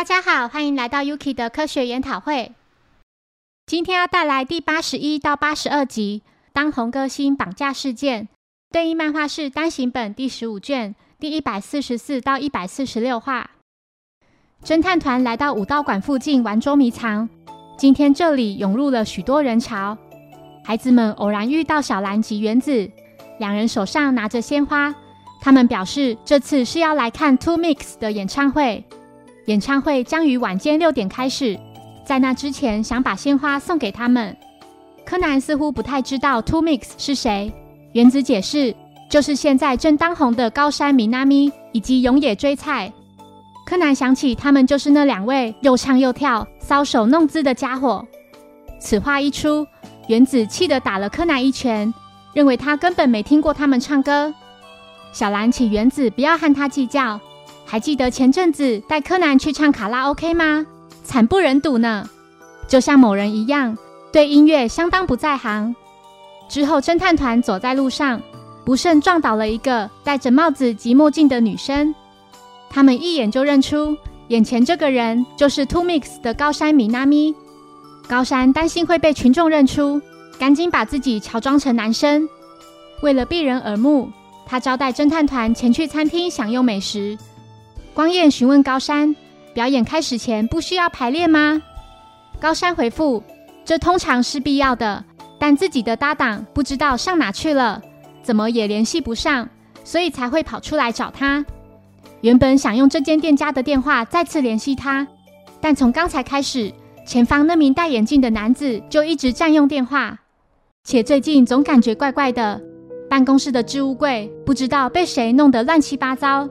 大家好，欢迎来到 Yuki 的科学研讨会。今天要带来第八十一到八十二集《当红歌星绑架事件》，对应漫画是单行本第十五卷第一百四十四到一百四十六话。侦探团来到武道馆附近玩捉迷藏，今天这里涌入了许多人潮。孩子们偶然遇到小兰及原子，两人手上拿着鲜花，他们表示这次是要来看 Two Mix 的演唱会。演唱会将于晚间六点开始，在那之前想把鲜花送给他们。柯南似乎不太知道 Two Mix 是谁。原子解释，就是现在正当红的高山米娜咪以及永野追菜。柯南想起他们就是那两位又唱又跳、搔首弄姿的家伙。此话一出，原子气得打了柯南一拳，认为他根本没听过他们唱歌。小兰请原子不要和他计较。还记得前阵子带柯南去唱卡拉 OK 吗？惨不忍睹呢，就像某人一样，对音乐相当不在行。之后，侦探团走在路上，不慎撞倒了一个戴着帽子及墨镜的女生。他们一眼就认出，眼前这个人就是 Two Mix 的高山米娜咪。高山担心会被群众认出，赶紧把自己乔装成男生。为了避人耳目，他招待侦探团前去餐厅享用美食。光彦询问高山：“表演开始前不需要排练吗？”高山回复：“这通常是必要的，但自己的搭档不知道上哪去了，怎么也联系不上，所以才会跑出来找他。原本想用这间店家的电话再次联系他，但从刚才开始，前方那名戴眼镜的男子就一直占用电话，且最近总感觉怪怪的。办公室的置物柜不知道被谁弄得乱七八糟。”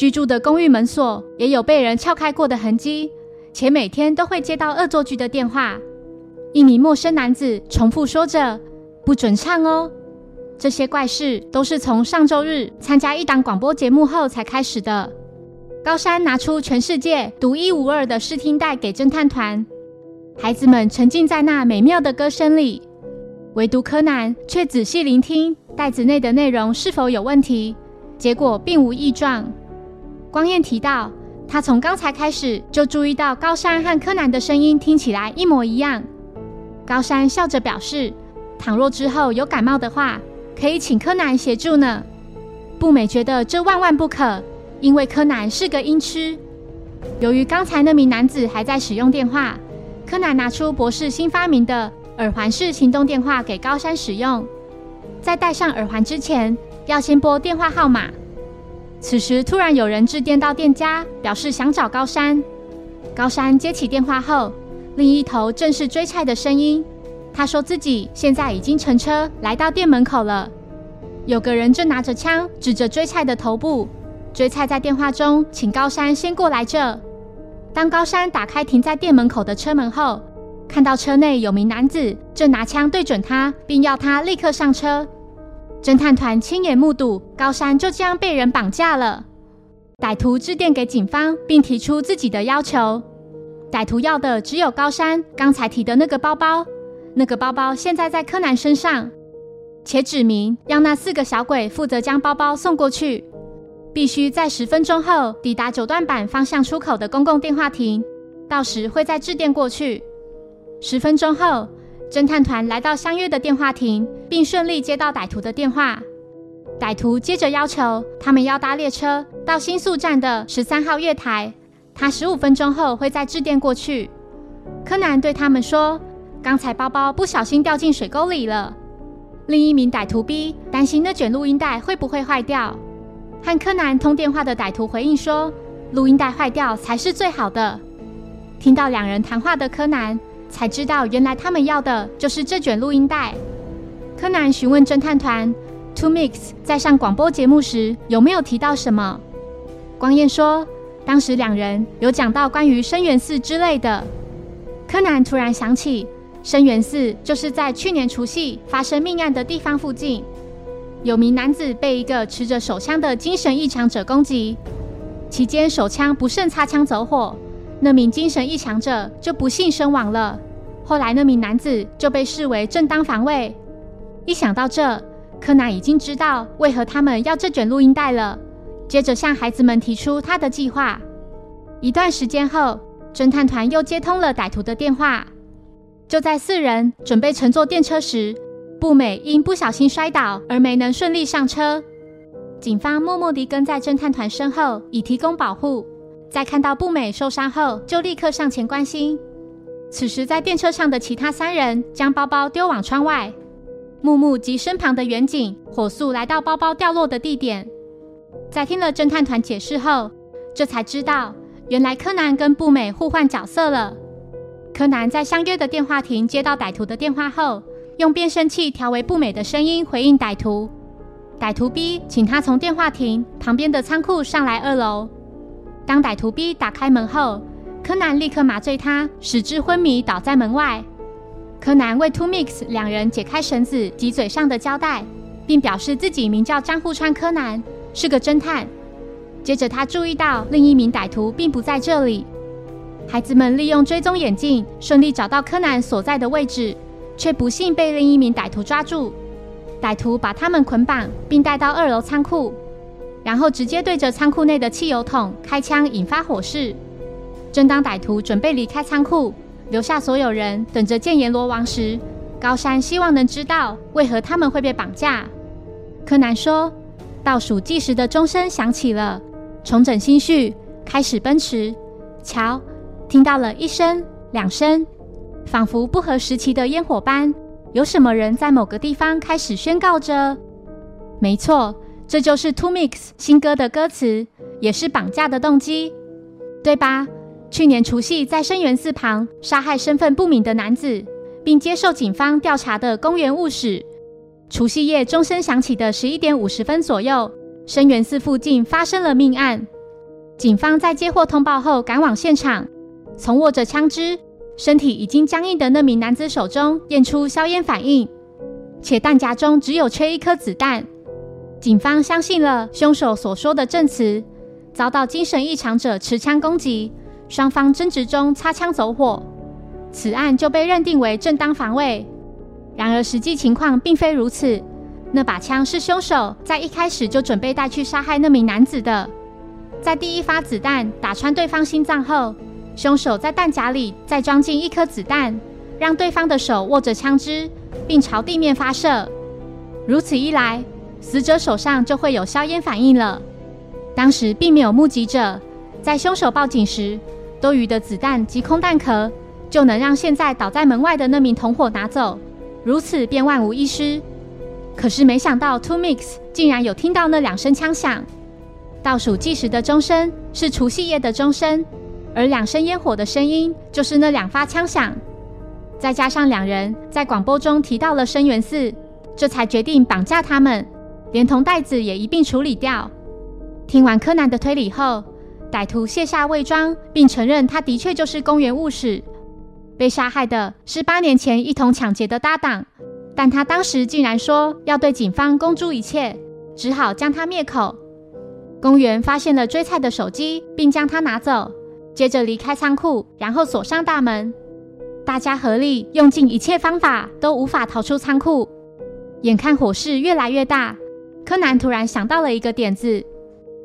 居住的公寓门锁也有被人撬开过的痕迹，且每天都会接到恶作剧的电话。一名陌生男子重复说着：“不准唱哦。”这些怪事都是从上周日参加一档广播节目后才开始的。高山拿出全世界独一无二的试听带给侦探团，孩子们沉浸在那美妙的歌声里，唯独柯南却仔细聆听袋子内的内容是否有问题，结果并无异状。光彦提到，他从刚才开始就注意到高山和柯南的声音听起来一模一样。高山笑着表示，倘若之后有感冒的话，可以请柯南协助呢。步美觉得这万万不可，因为柯南是个音痴。由于刚才那名男子还在使用电话，柯南拿出博士新发明的耳环式行动电话给高山使用。在戴上耳环之前，要先拨电话号码。此时，突然有人致电到店家，表示想找高山。高山接起电话后，另一头正是追菜的声音。他说自己现在已经乘车来到店门口了，有个人正拿着枪指着追菜的头部。追菜在电话中请高山先过来这。当高山打开停在店门口的车门后，看到车内有名男子正拿枪对准他，并要他立刻上车。侦探团亲眼目睹高山就这样被人绑架了。歹徒致电给警方，并提出自己的要求。歹徒要的只有高山刚才提的那个包包，那个包包现在在柯南身上，且指明让那四个小鬼负责将包包送过去，必须在十分钟后抵达九段板方向出口的公共电话亭，到时会再致电过去。十分钟后。侦探团来到相约的电话亭，并顺利接到歹徒的电话。歹徒接着要求他们要搭列车到新宿站的十三号月台，他十五分钟后会再致电过去。柯南对他们说：“刚才包包不小心掉进水沟里了。”另一名歹徒 B 担心那卷录音带会不会坏掉。和柯南通电话的歹徒回应说：“录音带坏掉才是最好的。”听到两人谈话的柯南。才知道，原来他们要的就是这卷录音带。柯南询问侦探团，Two Mix 在上广播节目时有没有提到什么？光彦说，当时两人有讲到关于生源寺之类的。柯南突然想起，生源寺就是在去年除夕发生命案的地方附近，有名男子被一个持着手枪的精神异常者攻击，期间手枪不慎擦枪走火。那名精神异常者就不幸身亡了。后来，那名男子就被视为正当防卫。一想到这，柯南已经知道为何他们要这卷录音带了。接着向孩子们提出他的计划。一段时间后，侦探团又接通了歹徒的电话。就在四人准备乘坐电车时，步美因不小心摔倒而没能顺利上车。警方默默地跟在侦探团身后，以提供保护。在看到步美受伤后，就立刻上前关心。此时，在电车上的其他三人将包包丢往窗外。木木及身旁的远景火速来到包包掉落的地点。在听了侦探团解释后，这才知道原来柯南跟步美互换角色了。柯南在相约的电话亭接到歹徒的电话后，用变声器调为步美的声音回应歹徒。歹徒 B 请他从电话亭旁边的仓库上来二楼。当歹徒 B 打开门后，柯南立刻麻醉他，使之昏迷倒在门外。柯南为 Two Mix 两人解开绳子及嘴上的胶带，并表示自己名叫张户川柯南。是个侦探。接着，他注意到另一名歹徒并不在这里。孩子们利用追踪眼镜顺利找到柯南所在的位置，却不幸被另一名歹徒抓住。歹徒把他们捆绑，并带到二楼仓库，然后直接对着仓库内的汽油桶开枪，引发火势。正当歹徒准备离开仓库，留下所有人等着见阎罗王时，高山希望能知道为何他们会被绑架。柯南说。倒数计时的钟声响起了，重整心绪，开始奔驰。瞧，听到了一声、两声，仿佛不合时期的烟火般，有什么人在某个地方开始宣告着。没错，这就是 Two Mix 新歌的歌词，也是绑架的动机，对吧？去年除夕在生源寺旁杀害身份不明的男子，并接受警方调查的公园务使。除夕夜钟声响起的十一点五十分左右，深源寺附近发生了命案。警方在接获通报后赶往现场，从握着枪支、身体已经僵硬的那名男子手中验出硝烟反应，且弹夹中只有缺一颗子弹。警方相信了凶手所说的证词，遭到精神异常者持枪攻击，双方争执中擦枪走火，此案就被认定为正当防卫。然而，实际情况并非如此。那把枪是凶手在一开始就准备带去杀害那名男子的。在第一发子弹打穿对方心脏后，凶手在弹夹里再装进一颗子弹，让对方的手握着枪支，并朝地面发射。如此一来，死者手上就会有硝烟反应了。当时并没有目击者，在凶手报警时，多余的子弹及空弹壳就能让现在倒在门外的那名同伙拿走。如此便万无一失。可是没想到，Two Mix 竟然有听到那两声枪响。倒数计时的钟声是除夕夜的钟声，而两声烟火的声音就是那两发枪响。再加上两人在广播中提到了生源寺，这才决定绑架他们，连同袋子也一并处理掉。听完柯南的推理后，歹徒卸下伪装，并承认他的确就是公园务使。被杀害的是八年前一同抢劫的搭档，但他当时竟然说要对警方公诸一切，只好将他灭口。公园发现了追菜的手机，并将它拿走，接着离开仓库，然后锁上大门。大家合力用尽一切方法，都无法逃出仓库。眼看火势越来越大，柯南突然想到了一个点子，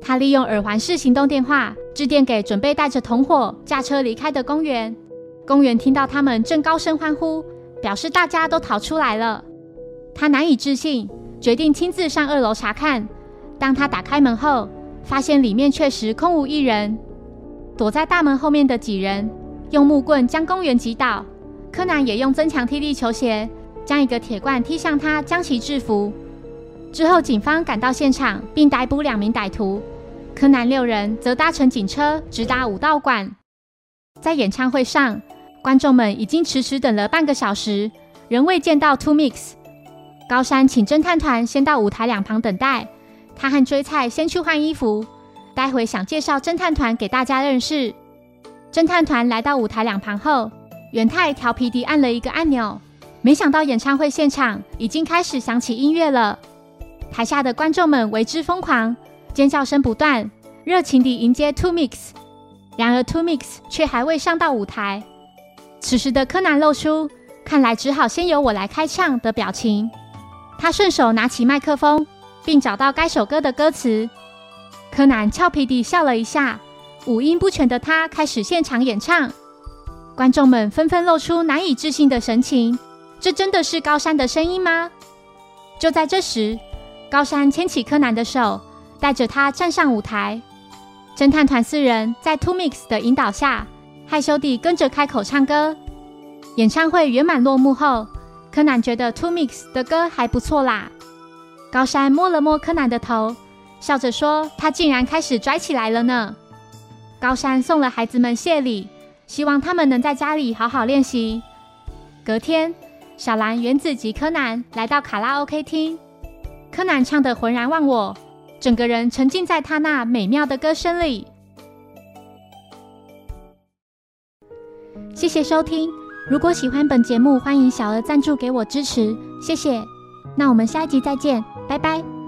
他利用耳环式行动电话致电给准备带着同伙驾车离开的公园。公园听到他们正高声欢呼，表示大家都逃出来了。他难以置信，决定亲自上二楼查看。当他打开门后，发现里面确实空无一人。躲在大门后面的几人用木棍将公园击倒。柯南也用增强踢力球鞋将一个铁罐踢向他，将其制服。之后，警方赶到现场并逮捕两名歹徒。柯南六人则搭乘警车直达武道馆。在演唱会上。观众们已经迟迟等了半个小时，仍未见到 Two Mix。高山请侦探团先到舞台两旁等待，他和追菜先去换衣服，待会想介绍侦探团给大家认识。侦探团来到舞台两旁后，元太调皮地按了一个按钮，没想到演唱会现场已经开始响起音乐了。台下的观众们为之疯狂，尖叫声不断，热情地迎接 Two Mix。然而 Two Mix 却还未上到舞台。此时的柯南露出看来只好先由我来开唱的表情。他顺手拿起麦克风，并找到该首歌的歌词。柯南俏皮地笑了一下，五音不全的他开始现场演唱，观众们纷纷露出难以置信的神情。这真的是高山的声音吗？就在这时，高山牵起柯南的手，带着他站上舞台。侦探团四人在 Two Mix 的引导下，害羞地跟着开口唱歌。演唱会圆满落幕后，柯南觉得 Two Mix 的歌还不错啦。高山摸了摸柯南的头，笑着说：“他竟然开始拽起来了呢。”高山送了孩子们谢礼，希望他们能在家里好好练习。隔天，小兰、原子及柯南来到卡拉 OK 厅，柯南唱得浑然忘我，整个人沉浸在他那美妙的歌声里。谢谢收听，如果喜欢本节目，欢迎小额赞助给我支持，谢谢。那我们下一集再见，拜拜。